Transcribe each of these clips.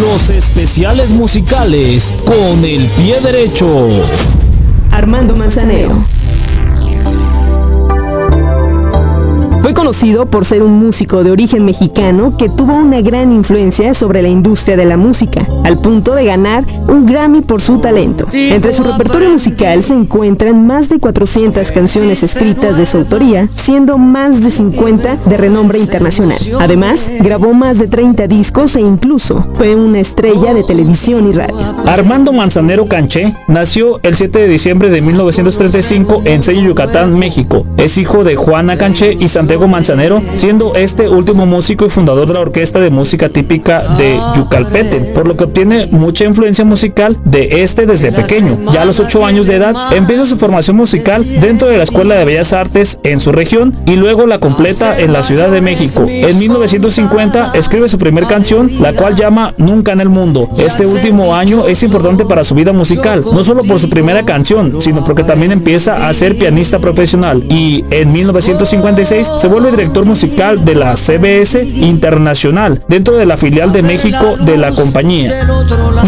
los especiales musicales con el pie derecho. Armando Manzanero. Conocido por ser un músico de origen mexicano que tuvo una gran influencia sobre la industria de la música, al punto de ganar un Grammy por su talento. Entre su repertorio musical se encuentran más de 400 canciones escritas de su autoría, siendo más de 50 de renombre internacional. Además, grabó más de 30 discos e incluso fue una estrella de televisión y radio. Armando Manzanero Canché nació el 7 de diciembre de 1935 en Sello, Yucatán, México. Es hijo de Juana Canché y Santiago Manzanero, siendo este último músico y fundador de la orquesta de música típica de Yucalpete, por lo que obtiene mucha influencia musical de este desde pequeño. Ya a los 8 años de edad empieza su formación musical dentro de la Escuela de Bellas Artes en su región y luego la completa en la Ciudad de México. En 1950 escribe su primer canción, la cual llama Nunca en el Mundo. Este último año es importante para su vida musical, no solo por su primera canción, sino porque también empieza a ser pianista profesional. Y en 1956 se vuelve director musical de la CBS Internacional, dentro de la filial de México de la compañía.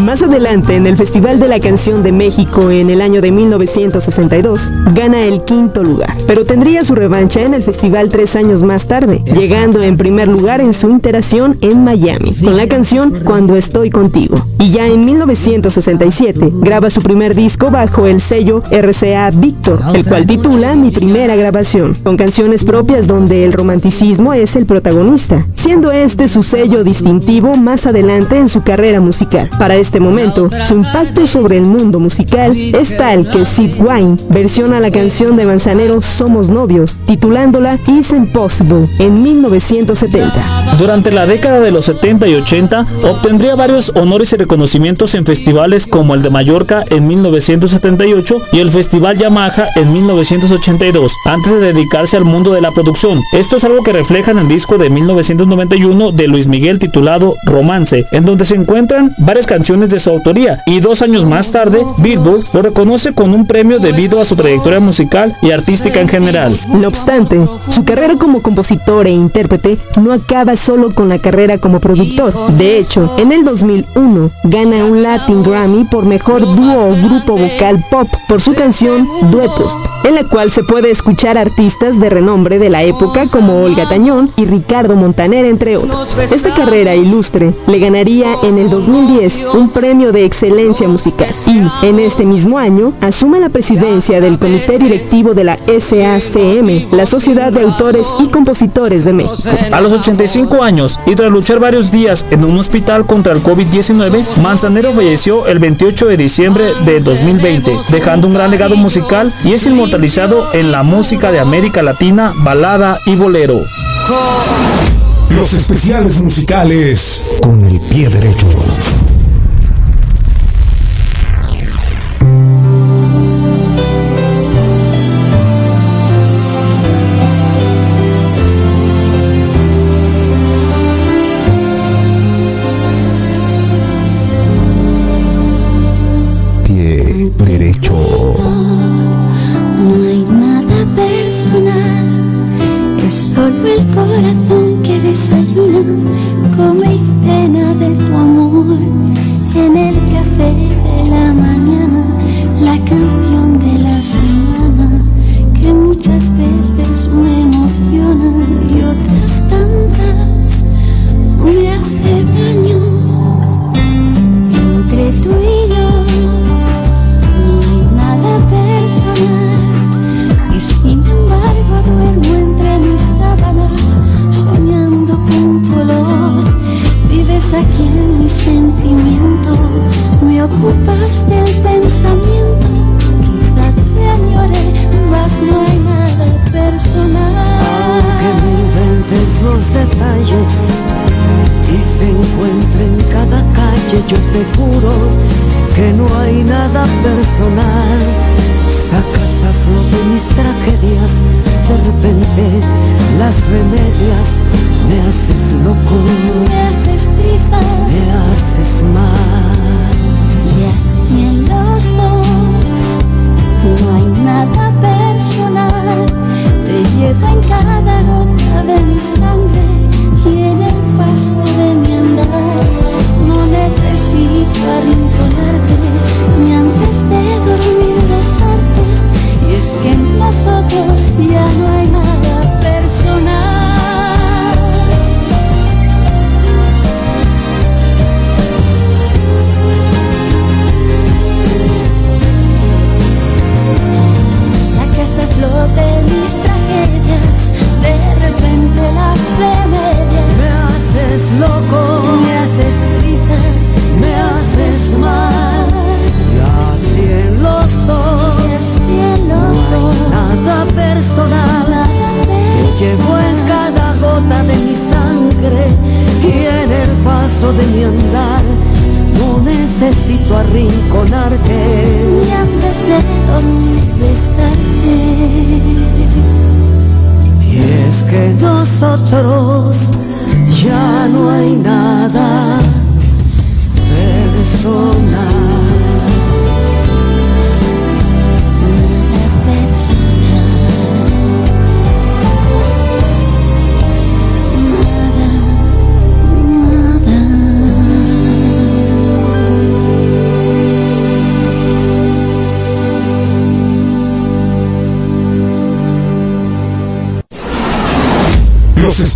Más adelante, en el Festival de la Canción de México en el año de 1962, gana el quinto lugar, pero tendría su revancha en el festival tres años más tarde, llegando en primer lugar en su interacción en Miami, con la canción Cuando estoy contigo. Y ya en 1967 graba su primer disco bajo el sello RCA Victor, el cual titula Mi primera grabación, con canciones propias donde el romanticismo es el protagonista, siendo este su sello distintivo más adelante en su carrera musical. Para este momento, su impacto sobre el mundo musical es tal que Sid Wine versiona la canción de Manzanero Somos Novios, titulándola Is Impossible en 1970. Durante la década de los 70 y 80, obtendría varios honores y reconocimientos en festivales como el de Mallorca en 1978 y el Festival Yamaha en 1982, antes de dedicarse al mundo de la producción esto es algo que refleja en el disco de 1991 de Luis Miguel titulado Romance, en donde se encuentran varias canciones de su autoría y dos años más tarde Billboard lo reconoce con un premio debido a su trayectoria musical y artística en general. No obstante, su carrera como compositor e intérprete no acaba solo con la carrera como productor. De hecho, en el 2001 gana un Latin Grammy por mejor dúo o grupo vocal pop por su canción Duetos, en la cual se puede escuchar artistas de renombre de la época como Olga Tañón y Ricardo Montaner, entre otros. Esta carrera ilustre le ganaría en el 2010 un premio de excelencia musical y en este mismo año asume la presidencia del comité directivo de la SACM, la Sociedad de Autores y Compositores de México. A los 85 años y tras luchar varios días en un hospital contra el COVID-19, Manzanero falleció el 28 de diciembre de 2020, dejando un gran legado musical y es inmortalizado en la música de América Latina, balada y bolero. Los especiales musicales con el pie derecho. más del pensamiento, quizá te añore, mas no hay nada personal. Aunque me inventes los detalles y se encuentre en cada calle, yo te juro que no hay nada personal. Sacas a flote mis tragedias, de repente las remedias, me haces loco, me haces tripa, me haces mal. Y así en los dos no hay nada personal, te llevo en cada gota de mi sangre y en el paso de mi andar. No necesito arrinconarte ni antes de dormir besarte. Y es que en nosotros ya no hay nada personal. Nosotros ya no hay nada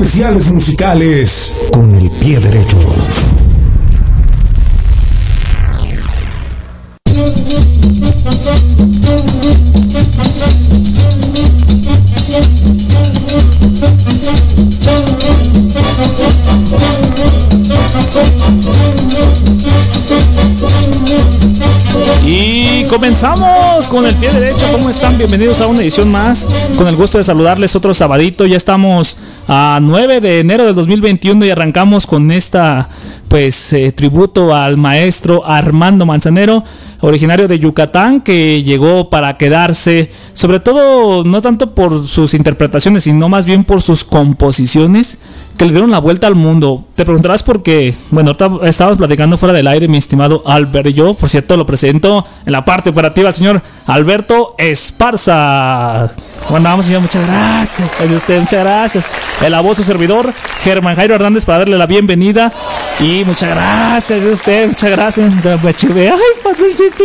especiales musicales con el pie derecho. Y comenzamos con el pie derecho. ¿Cómo están? Bienvenidos a una edición más. Con el gusto de saludarles otro sabadito. Ya estamos a 9 de enero del 2021 y arrancamos con esta pues eh, tributo al maestro Armando Manzanero, originario de Yucatán, que llegó para quedarse, sobre todo no tanto por sus interpretaciones, sino más bien por sus composiciones que le dieron la vuelta al mundo. Te preguntarás por qué. Bueno, ahorita estábamos platicando fuera del aire, mi estimado Albert. Yo, por cierto, lo presento en la parte operativa al señor Alberto Esparza. Bueno, vamos, señor, muchas gracias. Ay, usted, muchas gracias. El voz su servidor, Germán Jairo Hernández, para darle la bienvenida. Y muchas gracias a usted, muchas gracias. Ay, patroncito,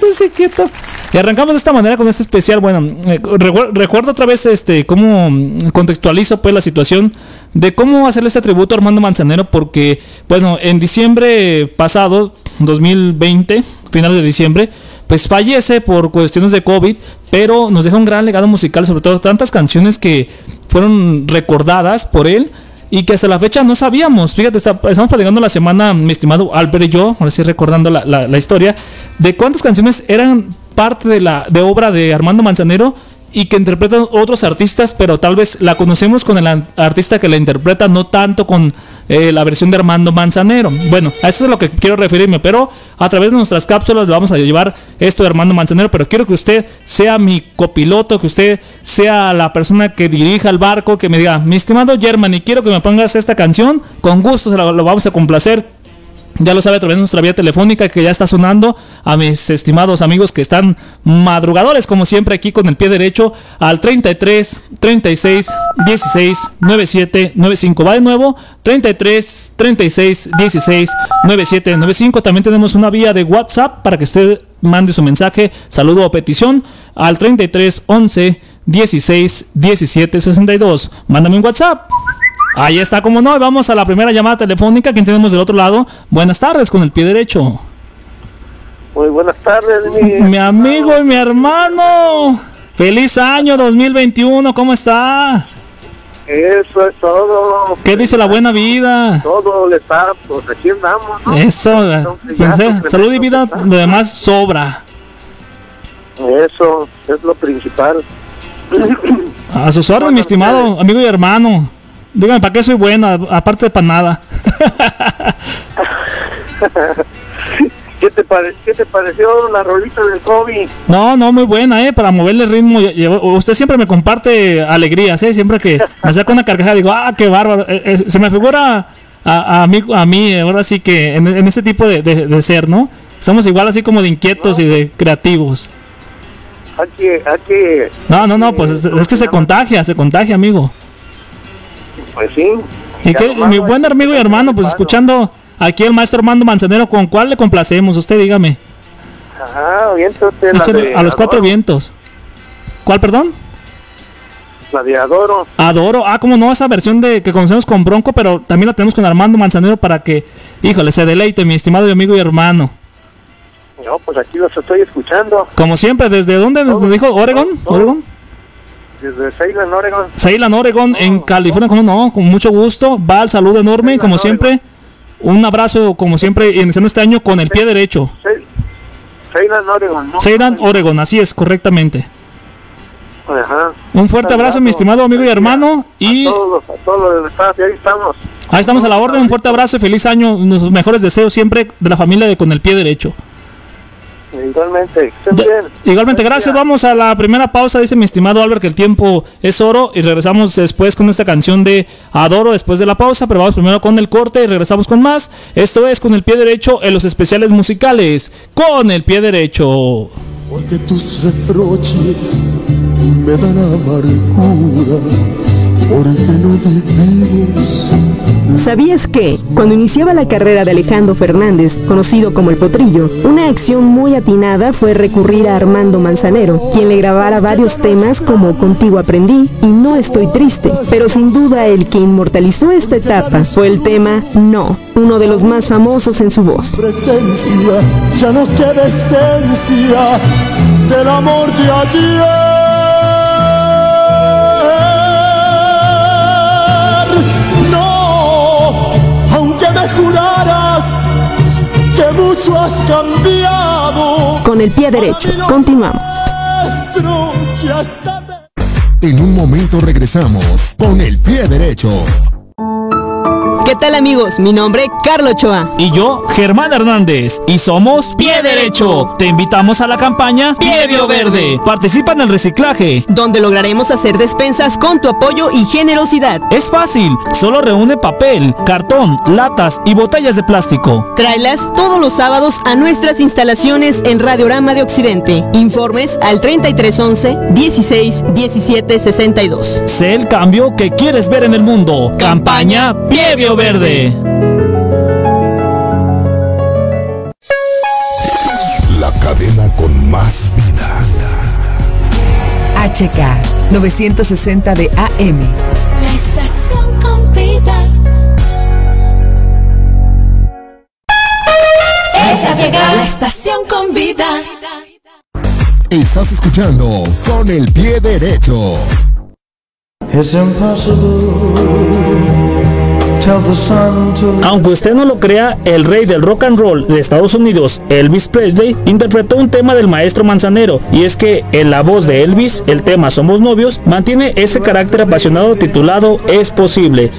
no sé quieto. Y arrancamos de esta manera con este especial. Bueno, eh, recu- recuerdo otra vez este cómo contextualizo pues la situación de cómo hacerle este tributo a Armando Manzanero porque, bueno, en diciembre pasado, 2020, finales de diciembre, pues fallece por cuestiones de COVID, pero nos deja un gran legado musical, sobre todo tantas canciones que fueron recordadas por él y que hasta la fecha no sabíamos. Fíjate, está- estamos platicando la semana, mi estimado Albert y yo, ahora sí recordando la- la historia, de cuántas canciones eran parte de la de obra de Armando Manzanero y que interpretan otros artistas, pero tal vez la conocemos con el artista que la interpreta, no tanto con eh, la versión de Armando Manzanero. Bueno, a eso es a lo que quiero referirme, pero a través de nuestras cápsulas le vamos a llevar esto de Armando Manzanero, pero quiero que usted sea mi copiloto, que usted sea la persona que dirija el barco, que me diga, mi estimado Germany, quiero que me pongas esta canción, con gusto se la- lo vamos a complacer. Ya lo sabe a través de nuestra vía telefónica que ya está sonando a mis estimados amigos que están madrugadores como siempre aquí con el pie derecho al 33 36 16 97 95. Va de nuevo 33 36 16 97 95. También tenemos una vía de WhatsApp para que usted mande su mensaje, saludo o petición al 33 11 16 17 62. Mándame un WhatsApp. Ahí está, como no. Vamos a la primera llamada telefónica. ¿Quién tenemos del otro lado? Buenas tardes, con el pie derecho. Muy buenas tardes, mi, Mi amigo y mi hermano. Feliz año 2021, ¿cómo está? Eso es todo. ¿Qué dice la buena vida? Todo le está, pues aquí andamos, ¿no? Eso, Entonces, pensé, pues, salud y vida, lo demás sobra. Eso es lo principal. A sus órdenes, mi estimado amigo y hermano. Dígame, ¿para qué soy bueno? A- Aparte de para nada. ¿Qué te, pare- qué te pareció la rolita del Kobe? No, no, muy buena, ¿eh? Para moverle el ritmo. Usted siempre me comparte alegrías, ¿eh? Siempre que me saca una carcajada digo, ah, qué bárbaro. Eh, eh, se me figura a, a mí, a mí, eh, ahora sí que en, en ese tipo de, de- de ser, ¿no? Somos igual así como de inquietos y de creativos. Hay que, hay que, No, no, no, pues es, es que se contagia, se contagia, amigo. Pues sí. Y que mi buen amigo y hermano, pues escuchando aquí el maestro Armando Manzanero, ¿con cuál le complacemos? Usted dígame. Ajá, la Échale de a los cuatro Adoro, vientos. ¿Cuál, perdón? La de Adoro. Adoro. Ah, como no, esa versión de que conocemos con Bronco, pero también la tenemos con Armando Manzanero para que, híjole, se deleite, mi estimado amigo y hermano. No, pues aquí los estoy escuchando. Como siempre, ¿desde dónde me dijo? ¿Oregon? ¿Oregon? Desde Salem, Oregon. Salem, Oregon, en California, como no, con mucho gusto. Va al saludo enorme, como Oregon. siempre. Un abrazo, como siempre, iniciando este año con el pie derecho. Salem, Oregon. ¿no? Salem, Oregon, así es, correctamente. Ajá. Un fuerte abrazo, mi estimado amigo y hermano. Y A todos, a todos ahí estamos. ahí estamos a la orden. Un fuerte abrazo y feliz año. Nuestros mejores deseos siempre de la familia de Con el Pie Derecho. Igualmente, igualmente, gracias. Vamos a la primera pausa. Dice mi estimado Albert que el tiempo es oro. Y regresamos después con esta canción de Adoro después de la pausa. Pero vamos primero con el corte y regresamos con más. Esto es con el pie derecho en los especiales musicales. Con el pie derecho. Porque tus reproches me dan amargura, porque no vivimos. ¿Sabías que, cuando iniciaba la carrera de Alejandro Fernández, conocido como El Potrillo, una acción muy atinada fue recurrir a Armando Manzanero, quien le grabara varios temas como Contigo aprendí y No estoy triste? Pero sin duda el que inmortalizó esta etapa fue el tema No, uno de los más famosos en su voz. Presencia, ya no queda esencia del amor de ayer. Me juraras que mucho has cambiado. Con el pie derecho, continuamos. En un momento regresamos con el pie derecho. ¿Qué tal amigos? Mi nombre Carlo Ochoa. Y yo, Germán Hernández. Y somos Pie Derecho. Te invitamos a la campaña Pie Bio Verde. Participa en el reciclaje. donde lograremos hacer despensas con tu apoyo y generosidad. Es fácil, solo reúne papel, cartón, latas y botellas de plástico. Tráelas todos los sábados a nuestras instalaciones en Radiorama de Occidente. Informes al 3311 16 17 62. Sé el cambio que quieres ver en el mundo. Campaña Pie Bio Verde. La cadena con más vida. HK 960 de AM. La estación con vida. Esa llega la estación con vida. Estás escuchando con el pie derecho. It's impossible. Aunque usted no lo crea, el rey del rock and roll de Estados Unidos, Elvis Presley, interpretó un tema del maestro Manzanero, y es que en la voz de Elvis, el tema Somos novios, mantiene ese carácter apasionado titulado Es posible.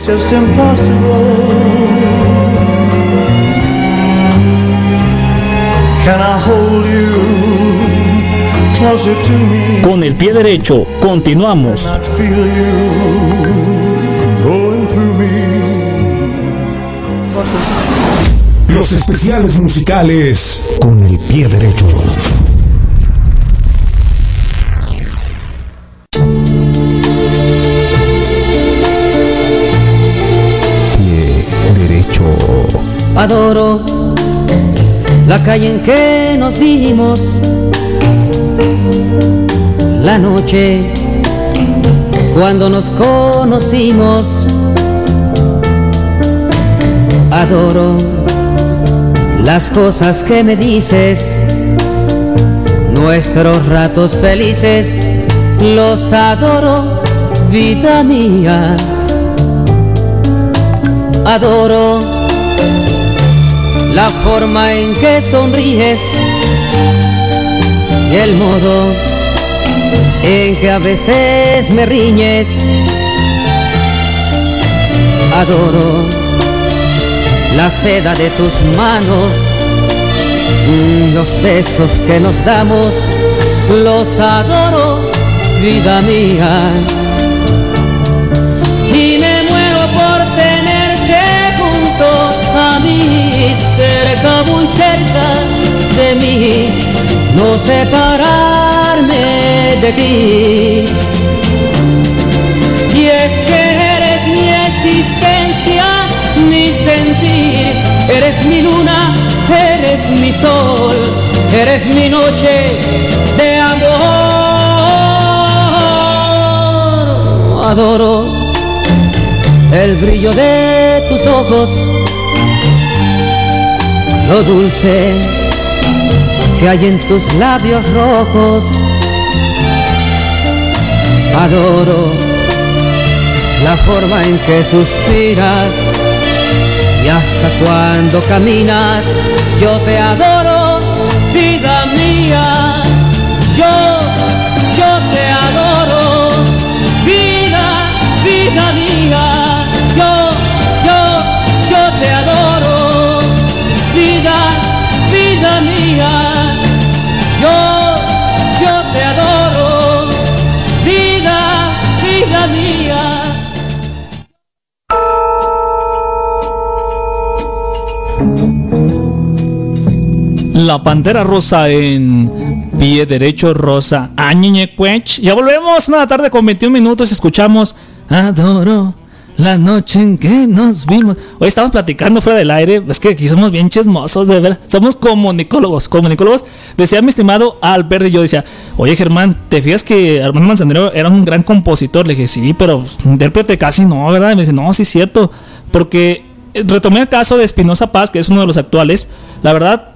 Con el pie derecho, continuamos. Los especiales musicales con el pie derecho. Pie derecho. Adoro la calle en que nos vimos, la noche cuando nos conocimos. Adoro las cosas que me dices, nuestros ratos felices, los adoro, vida mía. Adoro la forma en que sonríes y el modo en que a veces me riñes. Adoro la seda de tus manos Los besos que nos damos los adoro, vida mía. Y me muero por tenerte junto a mí, cerca, muy cerca de mí, no separarme de ti. Y es que eres mi existencia, mi sentir, eres mi luna, eres mi sol, eres mi noche de amor. Adoro el brillo de tus ojos, lo dulce que hay en tus labios rojos. Adoro la forma en que suspiras y hasta cuando caminas yo te adoro, vida mía. Yo, yo te adoro, vida, vida mía. Yo, yo, yo te adoro, vida, vida mía. La Pantera Rosa en pie derecho rosa. Añeñecuech. Ya volvemos una tarde con 21 minutos escuchamos Adoro la noche en que nos vimos. Hoy estamos platicando fuera del aire. Es que aquí somos bien chismosos, de verdad. Somos comunicólogos. Comunicólogos. Decía mi estimado Albert y yo decía, oye Germán, ¿te fijas que Armando Manzanero era un gran compositor? Le dije, sí, pero intérprete casi no, ¿verdad? Y me dice, no, sí es cierto. Porque retomé el caso de Espinosa Paz, que es uno de los actuales. La verdad,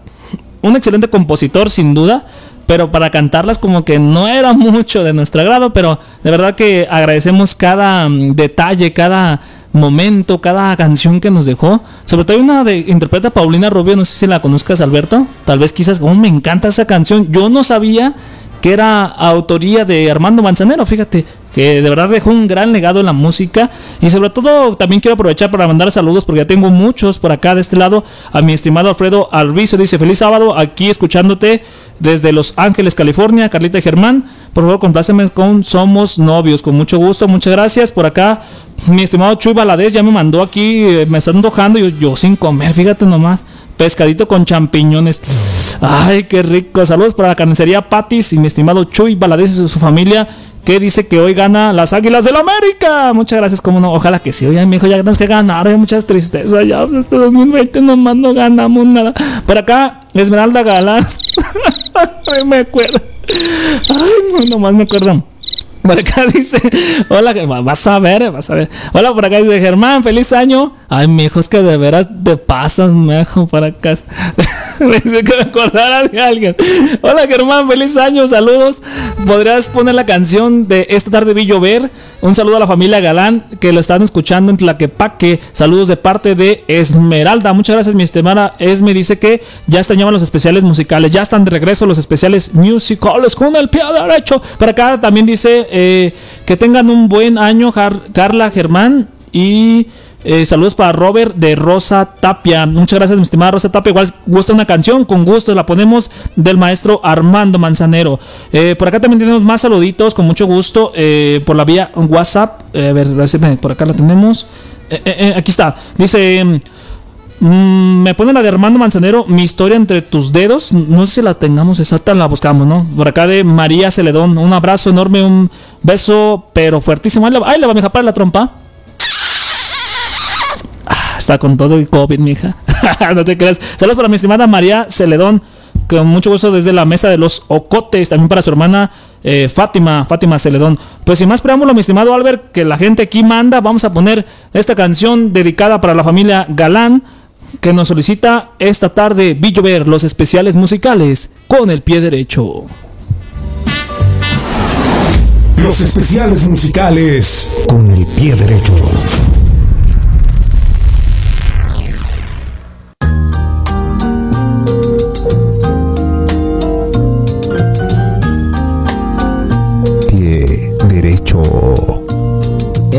un excelente compositor, sin duda. Pero para cantarlas como que no era mucho de nuestro agrado. Pero de verdad que agradecemos cada mm, detalle, cada momento, cada canción que nos dejó. Sobre todo hay una de interpreta Paulina Rubio, no sé si la conozcas Alberto. Tal vez quizás, como me encanta esa canción. Yo no sabía que era autoría de Armando Manzanero, fíjate, que de verdad dejó un gran legado en la música y sobre todo también quiero aprovechar para mandar saludos porque ya tengo muchos por acá de este lado a mi estimado Alfredo Alviso, dice feliz sábado aquí escuchándote desde Los Ángeles, California, Carlita Germán, por favor compláceme con Somos Novios, con mucho gusto, muchas gracias por acá. Mi estimado Chuy Baladés ya me mandó aquí, eh, me está antojando, yo, yo sin comer, fíjate nomás pescadito con champiñones. Ay, qué rico. Saludos para la carnicería Patis y mi estimado Chuy Valadez y su familia que dice que hoy gana las Águilas del América. Muchas gracias, como no. Ojalá que sí. Oye, mi hijo, ya tenemos que ganar. Hay muchas tristezas. Ya, este 2020 nomás no ganamos nada. Por acá, Esmeralda Galán. Me acuerdo. Ay, no, nomás me acuerdo. Por acá dice, hola, vas a ver, vas a ver. Hola, por acá dice Germán, feliz año. Ay, mi hijo, es que de veras te pasas, mejo, para acá. me dice que me acordara alguien. Hola, Germán, feliz año, saludos. ¿Podrías poner la canción de Esta tarde vi llover? Un saludo a la familia Galán que lo están escuchando en Tlaquepaque. Saludos de parte de Esmeralda. Muchas gracias, mi estimada Esme. Dice que ya extrañaban los especiales musicales. Ya están de regreso los especiales musicales con el pie derecho. Por acá también dice eh, que tengan un buen año, Carla Germán. Y eh, saludos para Robert de Rosa Tapia. Muchas gracias, mi estimada Rosa Tapia. Igual gusta una canción, con gusto la ponemos del maestro Armando Manzanero. Eh, por acá también tenemos más saluditos, con mucho gusto, por la vía WhatsApp. a ver, por acá la tenemos. aquí está. Dice. Mm, me pone la de Armando Manzanero, mi historia entre tus dedos. No sé si la tengamos exacta, la buscamos, ¿no? Por acá de María Celedón. Un abrazo enorme, un beso, pero fuertísimo. Ahí le va a dejar para la trompa está con todo el COVID, mija. no te creas. Saludos para mi estimada María Celedón, con mucho gusto desde la mesa de los Ocotes, también para su hermana eh, Fátima, Fátima Celedón. Pues sin más preámbulo, mi estimado Albert, que la gente aquí manda, vamos a poner esta canción dedicada para la familia Galán, que nos solicita esta tarde Villover, los especiales musicales con el pie derecho. Los especiales musicales con el pie derecho.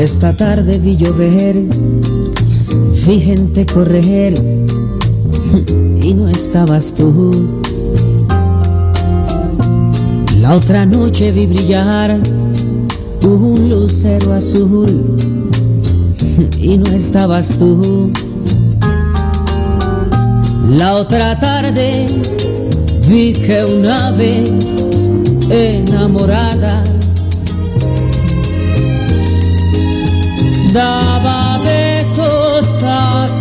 Esta tarde vi llover, vi gente correr y no estabas tú. La otra noche vi brillar un lucero azul y no estabas tú. La otra tarde vi que un ave enamorada daba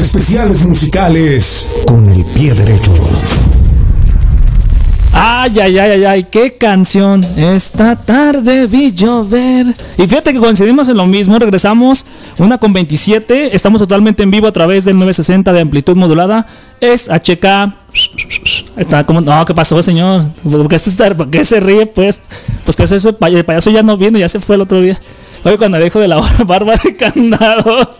Especiales musicales con el pie derecho. Ay, ay, ay, ay, ay, qué canción. Esta tarde vi llover. Y fíjate que coincidimos en lo mismo. Regresamos una con 27. Estamos totalmente en vivo a través del 960 de amplitud modulada. Es HK. Está como, no, ¿qué pasó, señor? ¿Por qué se, ríe, pues? Pues que es eso, el payaso ya no viene, ya se fue el otro día. Oye, cuando dijo de la barba de candado.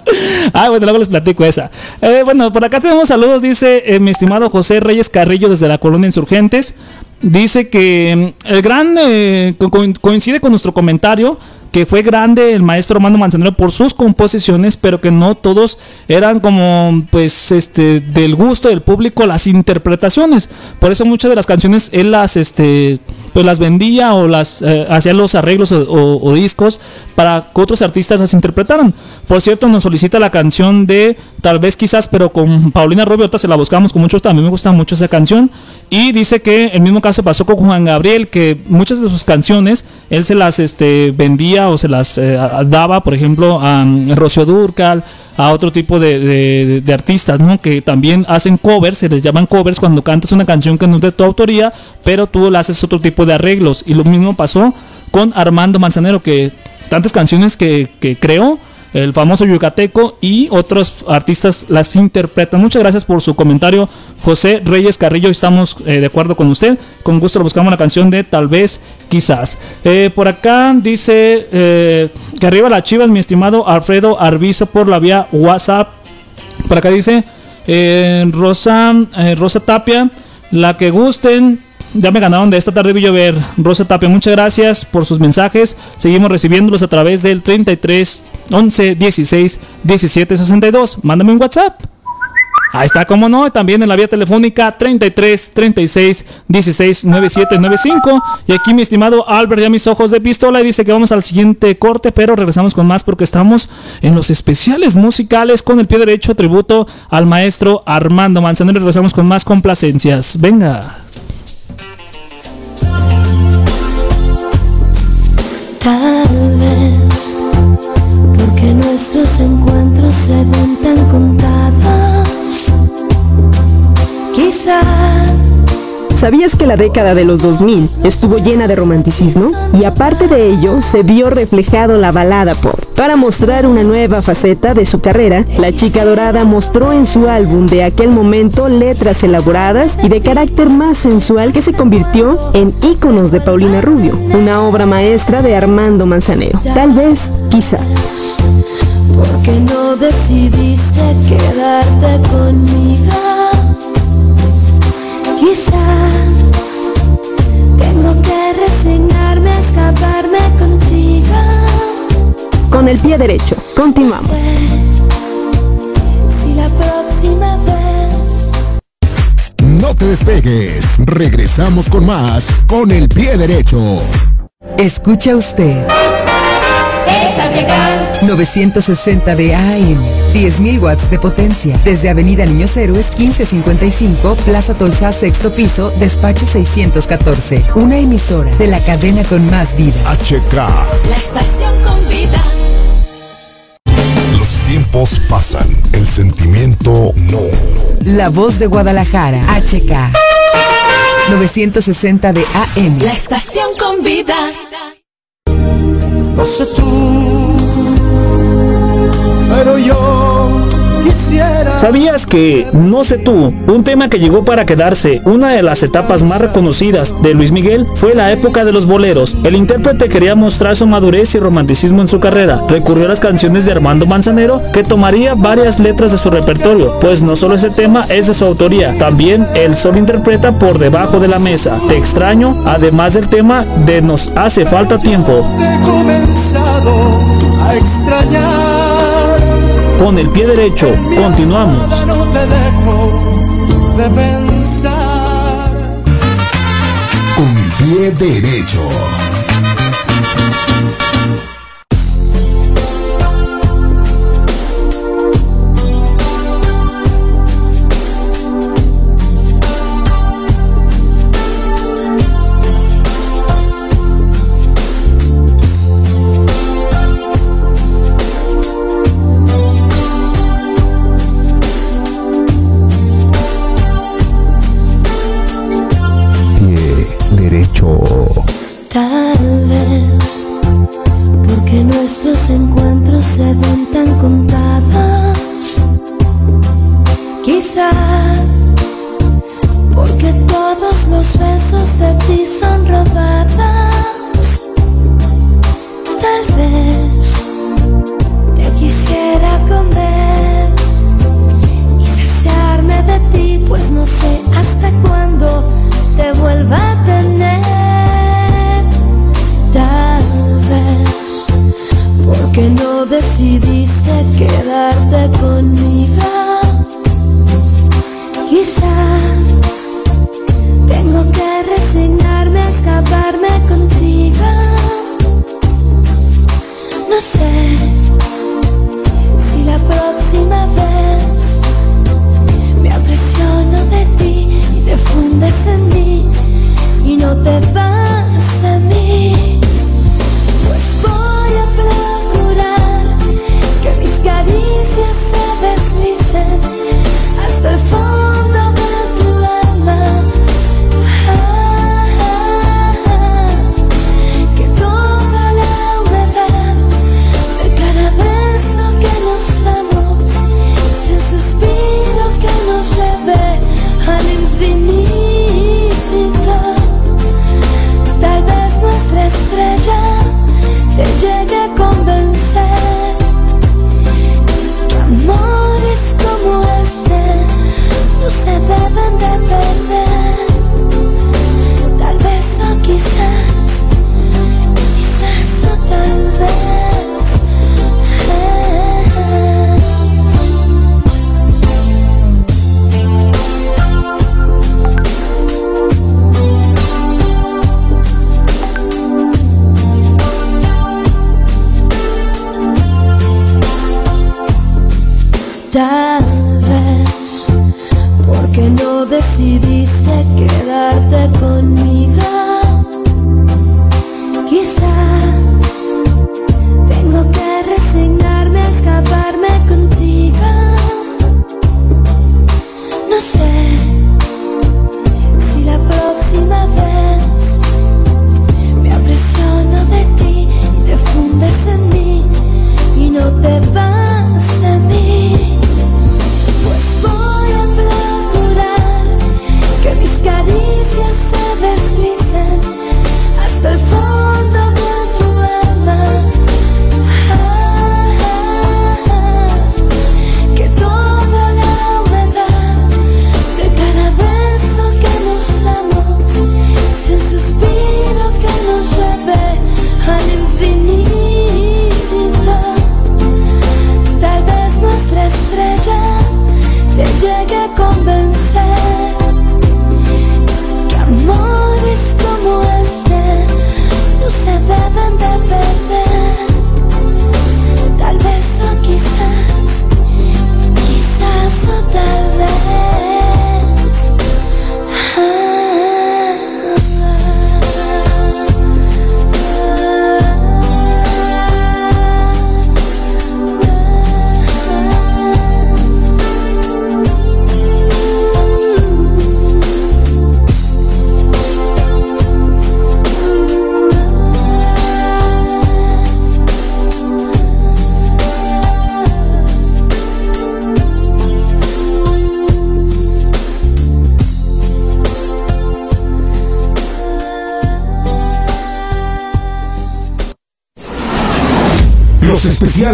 ah, bueno, luego les platico esa. Eh, bueno, por acá tenemos saludos, dice eh, mi estimado José Reyes Carrillo desde la colonia Insurgentes. Dice que mm, el gran eh, co- co- coincide con nuestro comentario que fue grande el maestro Armando Manzanero por sus composiciones, pero que no todos eran como pues este del gusto del público las interpretaciones. Por eso muchas de las canciones él las este pues las vendía o las eh, hacía los arreglos o, discos para que otros artistas las interpretaran. Por cierto, nos solicita la canción de tal vez quizás, pero con Paulina Rubio, se la buscamos con mucho, también me gusta mucho esa canción. Y dice que el mismo caso pasó con Juan Gabriel, que muchas de sus canciones él se las este, vendía o se las eh, daba, por ejemplo, a mm, Rocío Durcal, a otro tipo de artistas, ¿no? Que también hacen covers, se les llaman covers cuando cantas una canción que no es de tu autoría, pero tú le haces otro tipo de arreglos. Y lo mismo pasó con Armando Manzanero, que tantas canciones que, que creó, el famoso yucateco y otros artistas las interpretan. Muchas gracias por su comentario, José Reyes Carrillo. Estamos eh, de acuerdo con usted. Con gusto buscamos la canción de Tal vez, quizás. Eh, por acá dice eh, que arriba la chivas, mi estimado Alfredo Arbizo, por la vía WhatsApp. Por acá dice Rosa, Rosa Tapia, la que gusten. Ya me ganaron de esta tarde vi llover. Rosa Tapia, muchas gracias por sus mensajes. Seguimos recibiéndolos a través del 33 11 16 17 62. Mándame un WhatsApp. Ahí está, como no, también en la vía telefónica 33 36 16 97 95. Y aquí mi estimado Albert, ya mis ojos de pistola, y dice que vamos al siguiente corte, pero regresamos con más porque estamos en los especiales musicales con el pie derecho, tributo al maestro Armando Manzanero. Regresamos con más complacencias. Venga. Porque nuestros encuentros se ven tan contados. Quizá ¿Sabías que la década de los 2000 estuvo llena de romanticismo? Y aparte de ello, se vio reflejado la balada pop. Para mostrar una nueva faceta de su carrera, la chica dorada mostró en su álbum de aquel momento letras elaboradas y de carácter más sensual que se convirtió en íconos de Paulina Rubio, una obra maestra de Armando Manzanero. Tal vez, quizás. ¿Por qué no decidiste quedarte conmigo? Con el pie derecho, continuamos. Si la próxima vez No te despegues. Regresamos con más con el pie derecho. Escucha usted. 960 de AM, 10.000 watts de potencia. Desde Avenida Niños Héroes 1555, Plaza Tolsa, sexto piso, despacho 614. Una emisora de la cadena con más vida. HK. la estación con vida. Los tiempos pasan. El sentimiento no. La voz de Guadalajara, HK. 960 de AM. La estación con vida. No sé tú, pero yo. ¿Sabías que No sé tú, un tema que llegó para quedarse, una de las etapas más reconocidas de Luis Miguel fue la época de los boleros? El intérprete quería mostrar su madurez y romanticismo en su carrera. Recurrió a las canciones de Armando Manzanero, que tomaría varias letras de su repertorio, pues no solo ese tema es de su autoría, también él solo interpreta por debajo de la mesa. Te extraño, además del tema de Nos hace falta tiempo. Te he comenzado a extrañar. Con el pie derecho, continuamos. Con el pie derecho.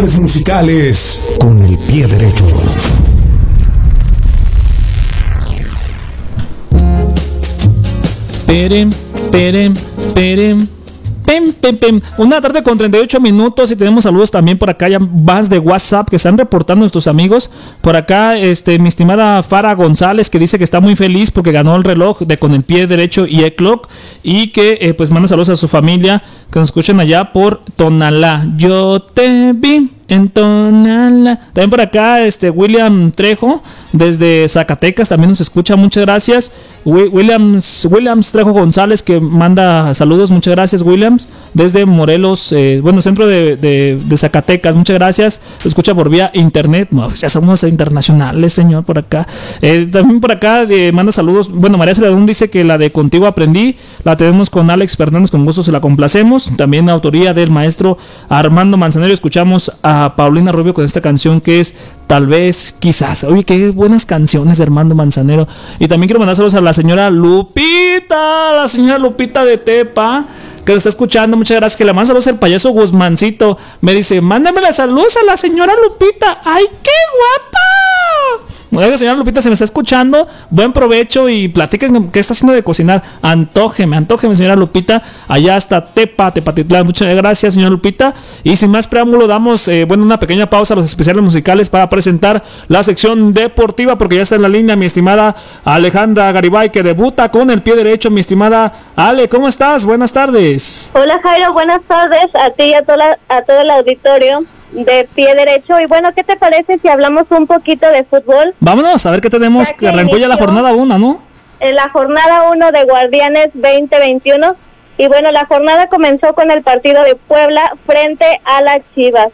Musicales con el pie derecho. Perem, perem, perem. Pem, pem, pem. Una tarde con 38 minutos y tenemos saludos también por acá, ya más de WhatsApp que están reportando nuestros amigos. Por acá, este, mi estimada Fara González que dice que está muy feliz porque ganó el reloj de con el pie derecho y E-Clock y que eh, pues manda saludos a su familia que nos escuchan allá por Tonalá. Yo te vi en Tonalá. También por acá, este William Trejo desde Zacatecas también nos escucha. Muchas gracias. Wi- Williams, Williams Trejo González que manda saludos. Muchas gracias, Williams. Desde Morelos, eh, bueno, centro de, Zacatecas. Muchas gracias. Escucha por vía internet. Ya somos internacionales, señor, por acá. Eh, también por acá eh, manda saludos. Bueno, María Celedón dice que la de Contigo Aprendí la tenemos con Alex Fernández. Con gusto se la complacemos. También autoría del maestro Armando Manzanero. Escuchamos a Paulina Rubio con esta canción que es Tal vez, quizás. Oye, qué buenas canciones de Armando Manzanero. Y también quiero mandar saludos a la señora Lupita, la señora Lupita de Tepa, que lo está escuchando. Muchas gracias. Que le mando saludos al payaso Guzmancito. Me dice, mándame las saludos a la señora Lupita. ¡Ay, qué guapa! Oiga, señora Lupita, se me está escuchando. Buen provecho y platiquen qué está haciendo de cocinar. Antójeme, antójeme, señora Lupita. Allá está Tepa, Tepatitlán. Muchas gracias, señora Lupita. Y sin más preámbulo, damos eh, bueno, una pequeña pausa a los especiales musicales para presentar la sección deportiva, porque ya está en la línea mi estimada Alejandra Garibay, que debuta con el pie derecho. Mi estimada Ale, ¿cómo estás? Buenas tardes. Hola Jairo, buenas tardes a ti y a, toda, a todo el auditorio de pie derecho. Y bueno, ¿qué te parece si hablamos un poquito de fútbol? Vámonos a ver qué tenemos. Ya Que arrancó ya la jornada 1, ¿no? En la jornada 1 de Guardianes 2021. Y bueno, la jornada comenzó con el partido de Puebla frente a las Chivas.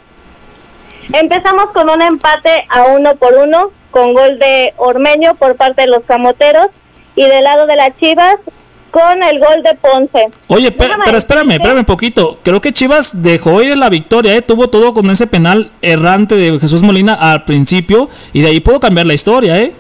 Empezamos con un empate a uno por uno, con gol de Ormeño por parte de los Camoteros. Y del lado de las Chivas, con el gol de Ponce. Oye, pero espérame, espérame un poquito. Creo que Chivas dejó ir la victoria, ¿eh? Tuvo todo con ese penal errante de Jesús Molina al principio y de ahí pudo cambiar la historia, ¿eh?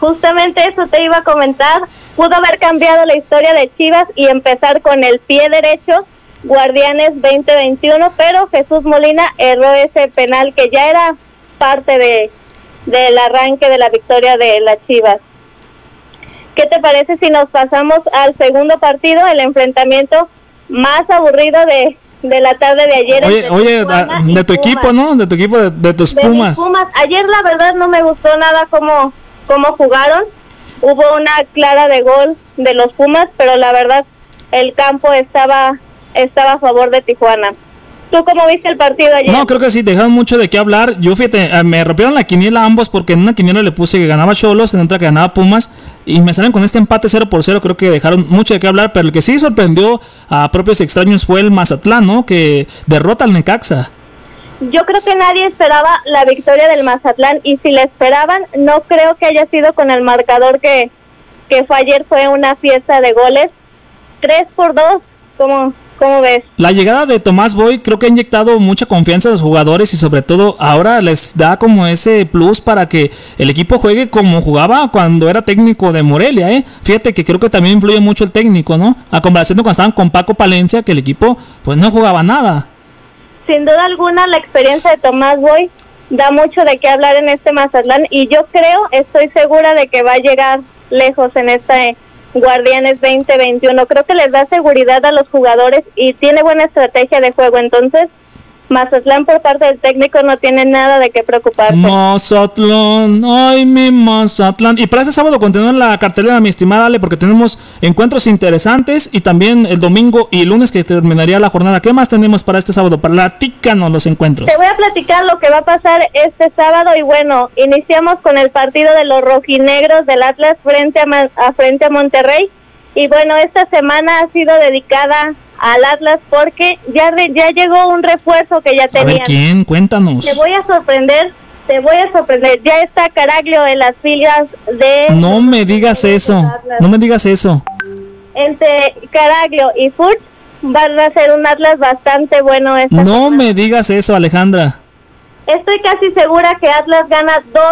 Justamente eso te iba a comentar. Pudo haber cambiado la historia de Chivas y empezar con el pie derecho, Guardianes 2021, pero Jesús Molina erró ese penal que ya era parte de del arranque de la victoria de las Chivas. ¿Qué te parece si nos pasamos al segundo partido, el enfrentamiento más aburrido de, de la tarde de ayer? Oye, oye, de tu Pumas? equipo, ¿no? De tu equipo, de, de tus de Pumas. Pumas. Ayer la verdad no me gustó nada cómo, cómo jugaron. Hubo una clara de gol de los Pumas, pero la verdad el campo estaba estaba a favor de Tijuana. ¿Tú cómo viste el partido ayer? No, creo que sí, dejaron mucho de qué hablar. Yo fíjate, eh, me rompieron la quiniela ambos porque en una quiniela le puse que ganaba Cholos, en otra que ganaba Pumas y me salen con este empate 0 por 0. Creo que dejaron mucho de qué hablar, pero el que sí sorprendió a propios extraños fue el Mazatlán, ¿no? Que derrota al Necaxa. Yo creo que nadie esperaba la victoria del Mazatlán y si la esperaban, no creo que haya sido con el marcador que, que fue ayer, fue una fiesta de goles. 3 por 2, ¿cómo, ¿cómo ves? La llegada de Tomás Boy creo que ha inyectado mucha confianza a los jugadores y sobre todo ahora les da como ese plus para que el equipo juegue como jugaba cuando era técnico de Morelia, ¿eh? Fíjate que creo que también influye mucho el técnico, ¿no? A comparación de cuando estaban con Paco Palencia, que el equipo pues no jugaba nada. sin duda alguna la experiencia de Tomás Boy da mucho de qué hablar en este Mazatlán y yo creo, estoy segura de que va a llegar lejos en este Guardianes 2021. Creo que les da seguridad a los jugadores y tiene buena estrategia de juego, entonces Mazatlán por parte del técnico no tiene nada de qué preocuparse. Mazatlán, ay mi Mazatlán. Y para este sábado continúa la cartelera, mi estimada Ale, porque tenemos encuentros interesantes y también el domingo y lunes que terminaría la jornada. ¿Qué más tenemos para este sábado? Platícanos los encuentros. Te voy a platicar lo que va a pasar este sábado y bueno, iniciamos con el partido de los rojinegros del Atlas frente a, a frente a Monterrey y bueno, esta semana ha sido dedicada al Atlas porque ya re- ya llegó un refuerzo que ya A ver, tenían. ¿quién? Cuéntanos. Te voy a sorprender, te voy a sorprender. Ya está Caraglio en las filas de No me digas eso. No me digas eso. entre Caraglio y Furch van a ser un Atlas bastante bueno esta No me digas eso, Alejandra. Estoy casi segura que Atlas gana 2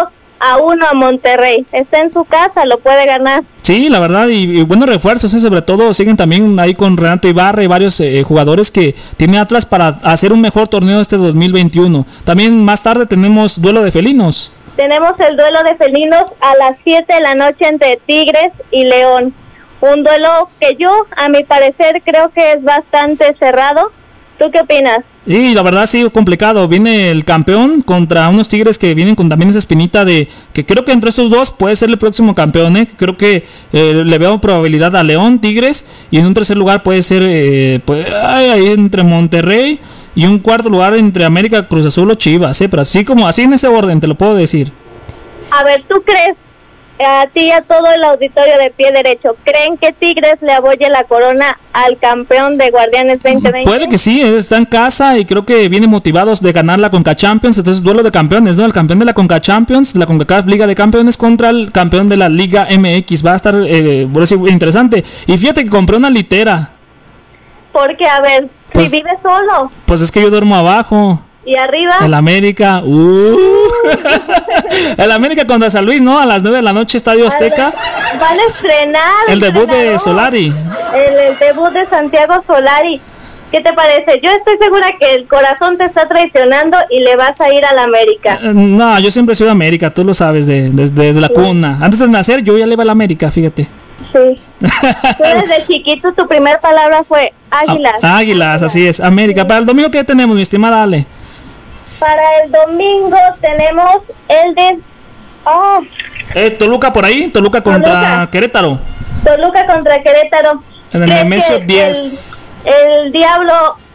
a 1 a Monterrey. Está en su casa, lo puede ganar. Sí, la verdad, y, y buenos refuerzos, ¿eh? sobre todo siguen también ahí con Renato Ibarra y varios eh, jugadores que tiene Atlas para hacer un mejor torneo este 2021. También más tarde tenemos duelo de felinos. Tenemos el duelo de felinos a las 7 de la noche entre Tigres y León. Un duelo que yo, a mi parecer, creo que es bastante cerrado. ¿Tú qué opinas? Y la verdad sí complicado. Viene el campeón contra unos Tigres que vienen con también esa espinita de que creo que entre estos dos puede ser el próximo campeón. ¿eh? Creo que eh, le veo probabilidad a León, Tigres y en un tercer lugar puede ser eh, pues, ay, entre Monterrey y un cuarto lugar entre América, Cruz Azul o Chivas. ¿eh? Pero así como así en ese orden te lo puedo decir. A ver, ¿tú crees a ti y a todo el auditorio de pie derecho, ¿creen que Tigres le aboye la corona al campeón de Guardianes 2020? Puede que sí, eh, está en casa y creo que viene motivados de ganar la Conca Champions, entonces duelo de campeones, ¿no? El campeón de la Conca Champions, la CONCACAF Liga de Campeones contra el campeón de la Liga MX, va a estar eh, por decir, interesante. Y fíjate que compré una litera. Porque, a ver, Pues- si vive solo Pues es que yo duermo abajo. Y arriba, El América, uh. el América contra San Luis, ¿no? A las 9 de la noche, Estadio Azteca. van a estrenar. El debut de. Solari. El, el debut de Santiago Solari. ¿Qué te parece? Yo estoy segura que el corazón te está traicionando y le vas a ir al América. Eh, No, yo siempre he sido América, tú lo sabes, de- desde de la cuna. Antes de nacer, yo ya le iba al América, fíjate. Sí. Tú desde chiquito tu primer palabra fue águilas. Ah, Águilas, así es, América. Para el domingo, ¿qué tenemos, mi estimada Ale? Para el domingo tenemos el de ah, Eh, Toluca por ahí, Toluca contra Toluca. Querétaro. Toluca contra Querétaro. En el ¿Crees Nemesio que 10. El, el diablo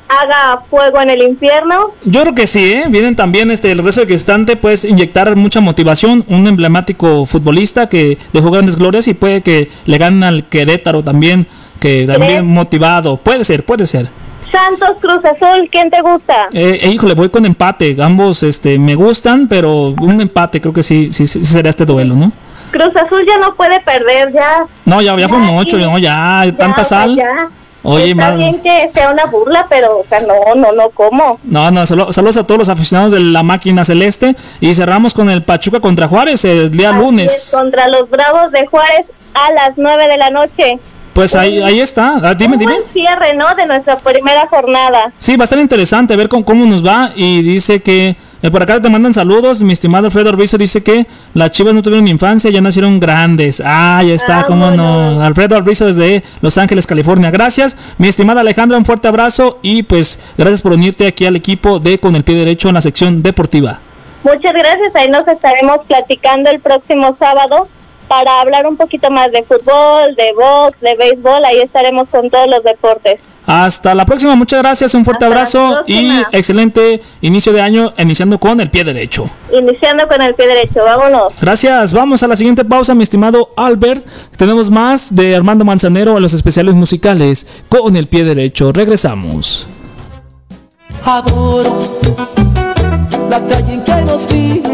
haga fuego en el infierno. Yo creo que sí, ¿eh? Vienen también este, el resto de Cristante, puedes inyectar mucha motivación. Un emblemático futbolista que dejó grandes glorias y puede que le ganen al Querétaro también, que también motivado. Puede ser, puede ser. Santos Cruz Azul, ¿quién te gusta? Eh, eh, híjole, voy con empate. Ambos este, me gustan, pero un empate creo que sí, sí, sí sería este duelo, ¿no? Cruz Azul ya no puede perder, ya. No, ya, ya fue mucho, no, ya, tanta sal. ya. Oye, Está mal. bien que sea una burla, pero, o sea, no, no, no, ¿cómo? No, no, saludos a todos los aficionados de la máquina celeste y cerramos con el Pachuca contra Juárez el día Así es, lunes. Contra los Bravos de Juárez a las 9 de la noche. Pues ahí, ahí está. Ah, dime, Un dime. buen cierre, ¿no? De nuestra primera jornada. Sí, va a estar interesante ver con, cómo nos va. Y dice que eh, por acá te mandan saludos. Mi estimado Alfredo Arbizo dice que las chivas no tuvieron infancia, ya nacieron grandes. Ah, ya está, cómo no. Alfredo Arbizo desde Los Ángeles, California. Gracias. Mi estimada Alejandra, un fuerte abrazo. Y pues gracias por unirte aquí al equipo de Con el Pie Derecho en la sección deportiva. Muchas gracias. Ahí nos estaremos platicando el próximo sábado para hablar un poquito más de fútbol, de box, de béisbol. Ahí estaremos con todos los deportes. Hasta la próxima, muchas gracias, un fuerte Hasta abrazo y excelente inicio de año, iniciando con el pie derecho. Iniciando con el pie derecho. Vámonos. Gracias, vamos a la siguiente pausa, mi estimado Albert. Tenemos más de Armando Manzanero en los especiales musicales con el pie derecho. Regresamos. Adoro la calle en que nos vimos.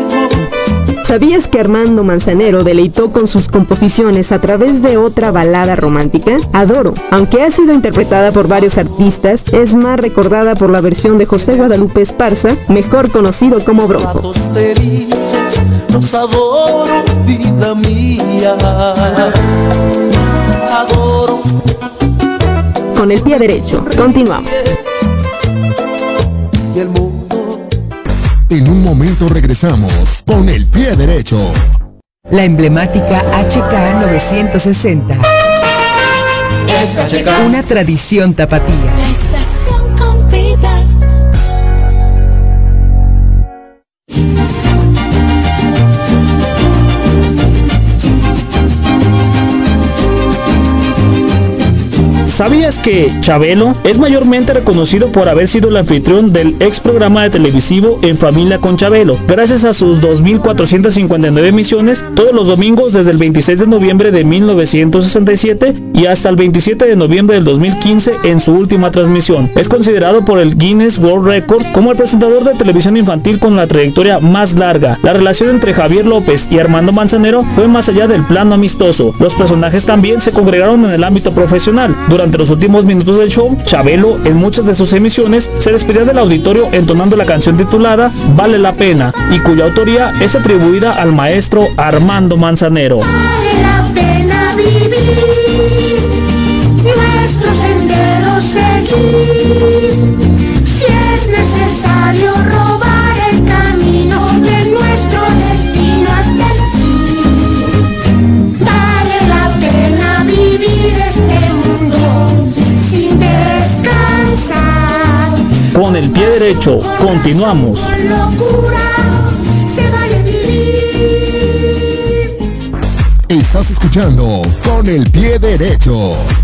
¿Sabías que Armando Manzanero deleitó con sus composiciones a través de otra balada romántica? Adoro, aunque ha sido interpretada por varios artistas, es más recordada por la versión de José Guadalupe Esparza, mejor conocido como Bronco. Felices, los adoro, vida mía. Adoro Con el pie derecho, continuamos. y el mundo. En un momento regresamos con el pie derecho. La emblemática HK 960. Una tradición tapatía. Estación con vida. ¿Sabías que Chabelo es mayormente reconocido por haber sido el anfitrión del ex programa de televisivo En Familia con Chabelo? Gracias a sus 2.459 emisiones todos los domingos desde el 26 de noviembre de 1967 y hasta el 27 de noviembre del 2015 en su última transmisión. Es considerado por el Guinness World Record como el presentador de televisión infantil con la trayectoria más larga. La relación entre Javier López y Armando Manzanero fue más allá del plano amistoso. Los personajes también se congregaron en el ámbito profesional. Durante los últimos minutos del show, Chabelo en muchas de sus emisiones se despedía del auditorio entonando la canción titulada Vale la pena y cuya autoría es atribuida al maestro Armando Manzanero. Vale la pena vivir, nuestro sendero seguir. Si es necesario derecho, continuamos. Estás escuchando con el pie derecho.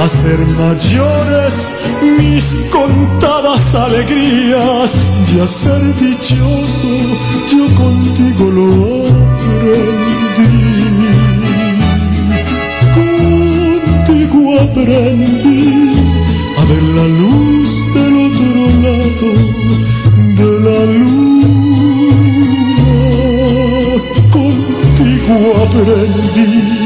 a ser mayores mis contadas alegrías y a ser dichoso yo contigo lo aprendí. Contigo aprendí a ver la luz del otro lado de la luna. Contigo aprendí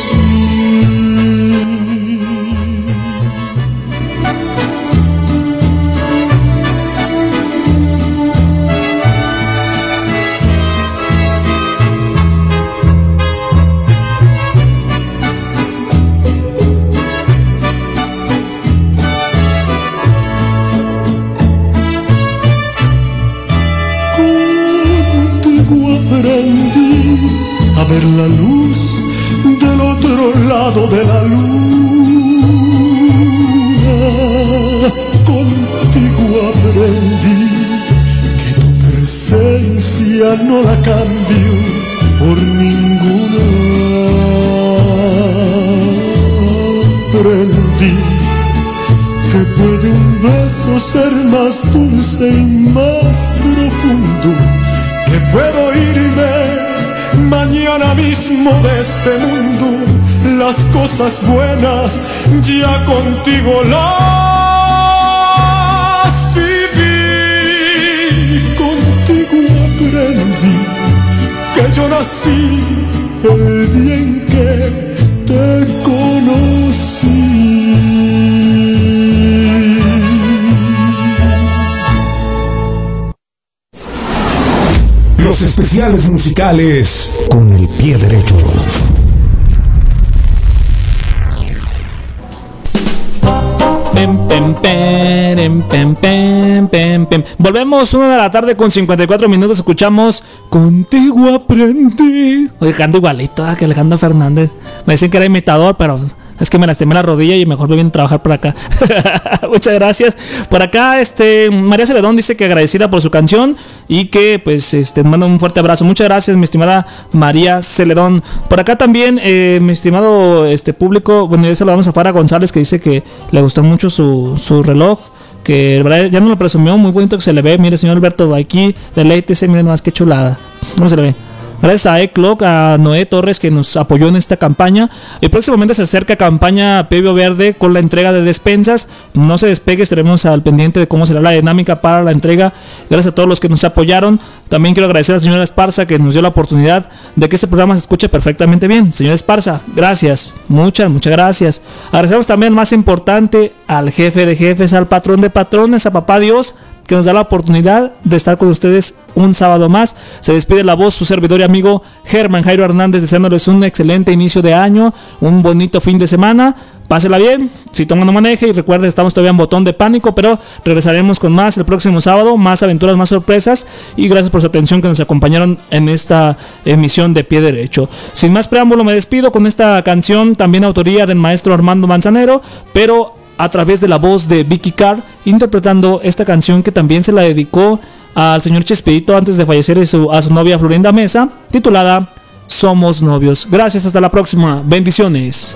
Aprendí a ver la luz del otro lado de la luna. Contigo aprendí que tu presencia no la cambio por ninguna. Aprendí que puede un beso ser más dulce y más profundo, puedo irme mañana mismo de este mundo, las cosas buenas ya contigo las viví, contigo aprendí que yo nací el día en que especiales musicales con el pie derecho. Volvemos una de la tarde con 54 minutos. Escuchamos Contigo aprendí. Oye, canto igualito ah, que Alejandro Fernández. Me dicen que era imitador, pero es que me lastimé la rodilla y mejor me vienen a trabajar por acá. Muchas gracias. Por acá, este, María Celedón dice que agradecida por su canción y que, pues, este, manda un fuerte abrazo. Muchas gracias, mi estimada María Celedón. Por acá también, eh, mi estimado este público, bueno, ya se lo vamos a Fara González que dice que le gustó mucho su, su reloj. Que ya no lo presumió, muy bonito que se le ve. Mire, señor Alberto, aquí, deleítese, miren más que chulada. ¿Cómo se le ve? Gracias a Eclock, a Noé Torres que nos apoyó en esta campaña. Y próximamente se acerca campaña Pebio Verde con la entrega de despensas. No se despegue, estaremos al pendiente de cómo será la dinámica para la entrega. Gracias a todos los que nos apoyaron. También quiero agradecer a la señora Esparza que nos dio la oportunidad de que este programa se escuche perfectamente bien. Señora Esparza, gracias. Muchas, muchas gracias. Agradecemos también, más importante, al jefe de jefes, al patrón de patrones, a papá Dios que nos da la oportunidad de estar con ustedes un sábado más. Se despide la voz, su servidor y amigo Germán Jairo Hernández, deseándoles un excelente inicio de año, un bonito fin de semana. Pásela bien, si toma no maneje y recuerde, estamos todavía en botón de pánico, pero regresaremos con más el próximo sábado, más aventuras, más sorpresas y gracias por su atención que nos acompañaron en esta emisión de pie derecho. Sin más preámbulo, me despido con esta canción, también autoría del maestro Armando Manzanero, pero a través de la voz de Vicky Carr, interpretando esta canción que también se la dedicó al señor Chespirito antes de fallecer a su, a su novia Florinda Mesa, titulada Somos novios. Gracias, hasta la próxima. Bendiciones.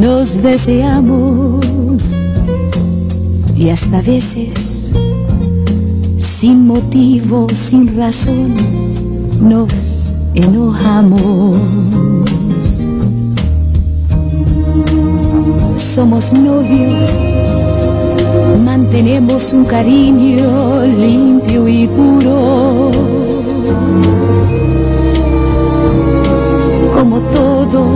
nos deseamos y hasta veces, sin motivo, sin razón, nos enojamos. Somos novios, mantenemos un cariño limpio y puro. Como todos,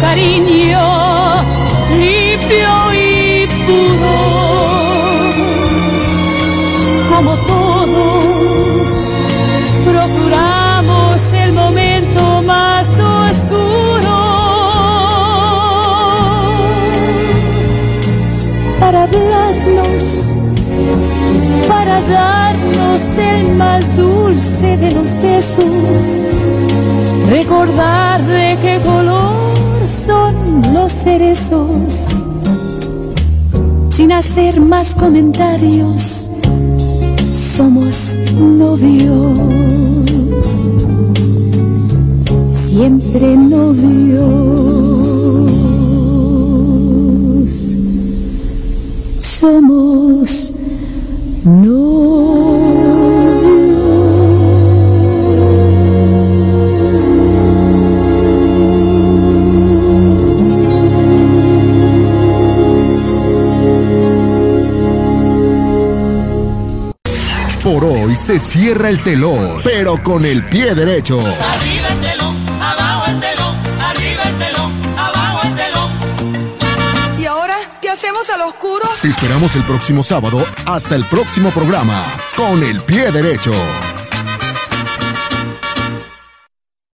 Cariño limpio y puro. Como todos, procuramos el momento más oscuro para hablarnos, para darnos el más dulce de los besos, recordar de cerezos, sin hacer más comentarios, somos novios, siempre novios. Somos se cierra el telón, pero con el pie derecho. Arriba el telón, abajo el telón, arriba el telón, abajo el telón. ¿Y ahora qué hacemos al oscuro? Te esperamos el próximo sábado hasta el próximo programa con el pie derecho.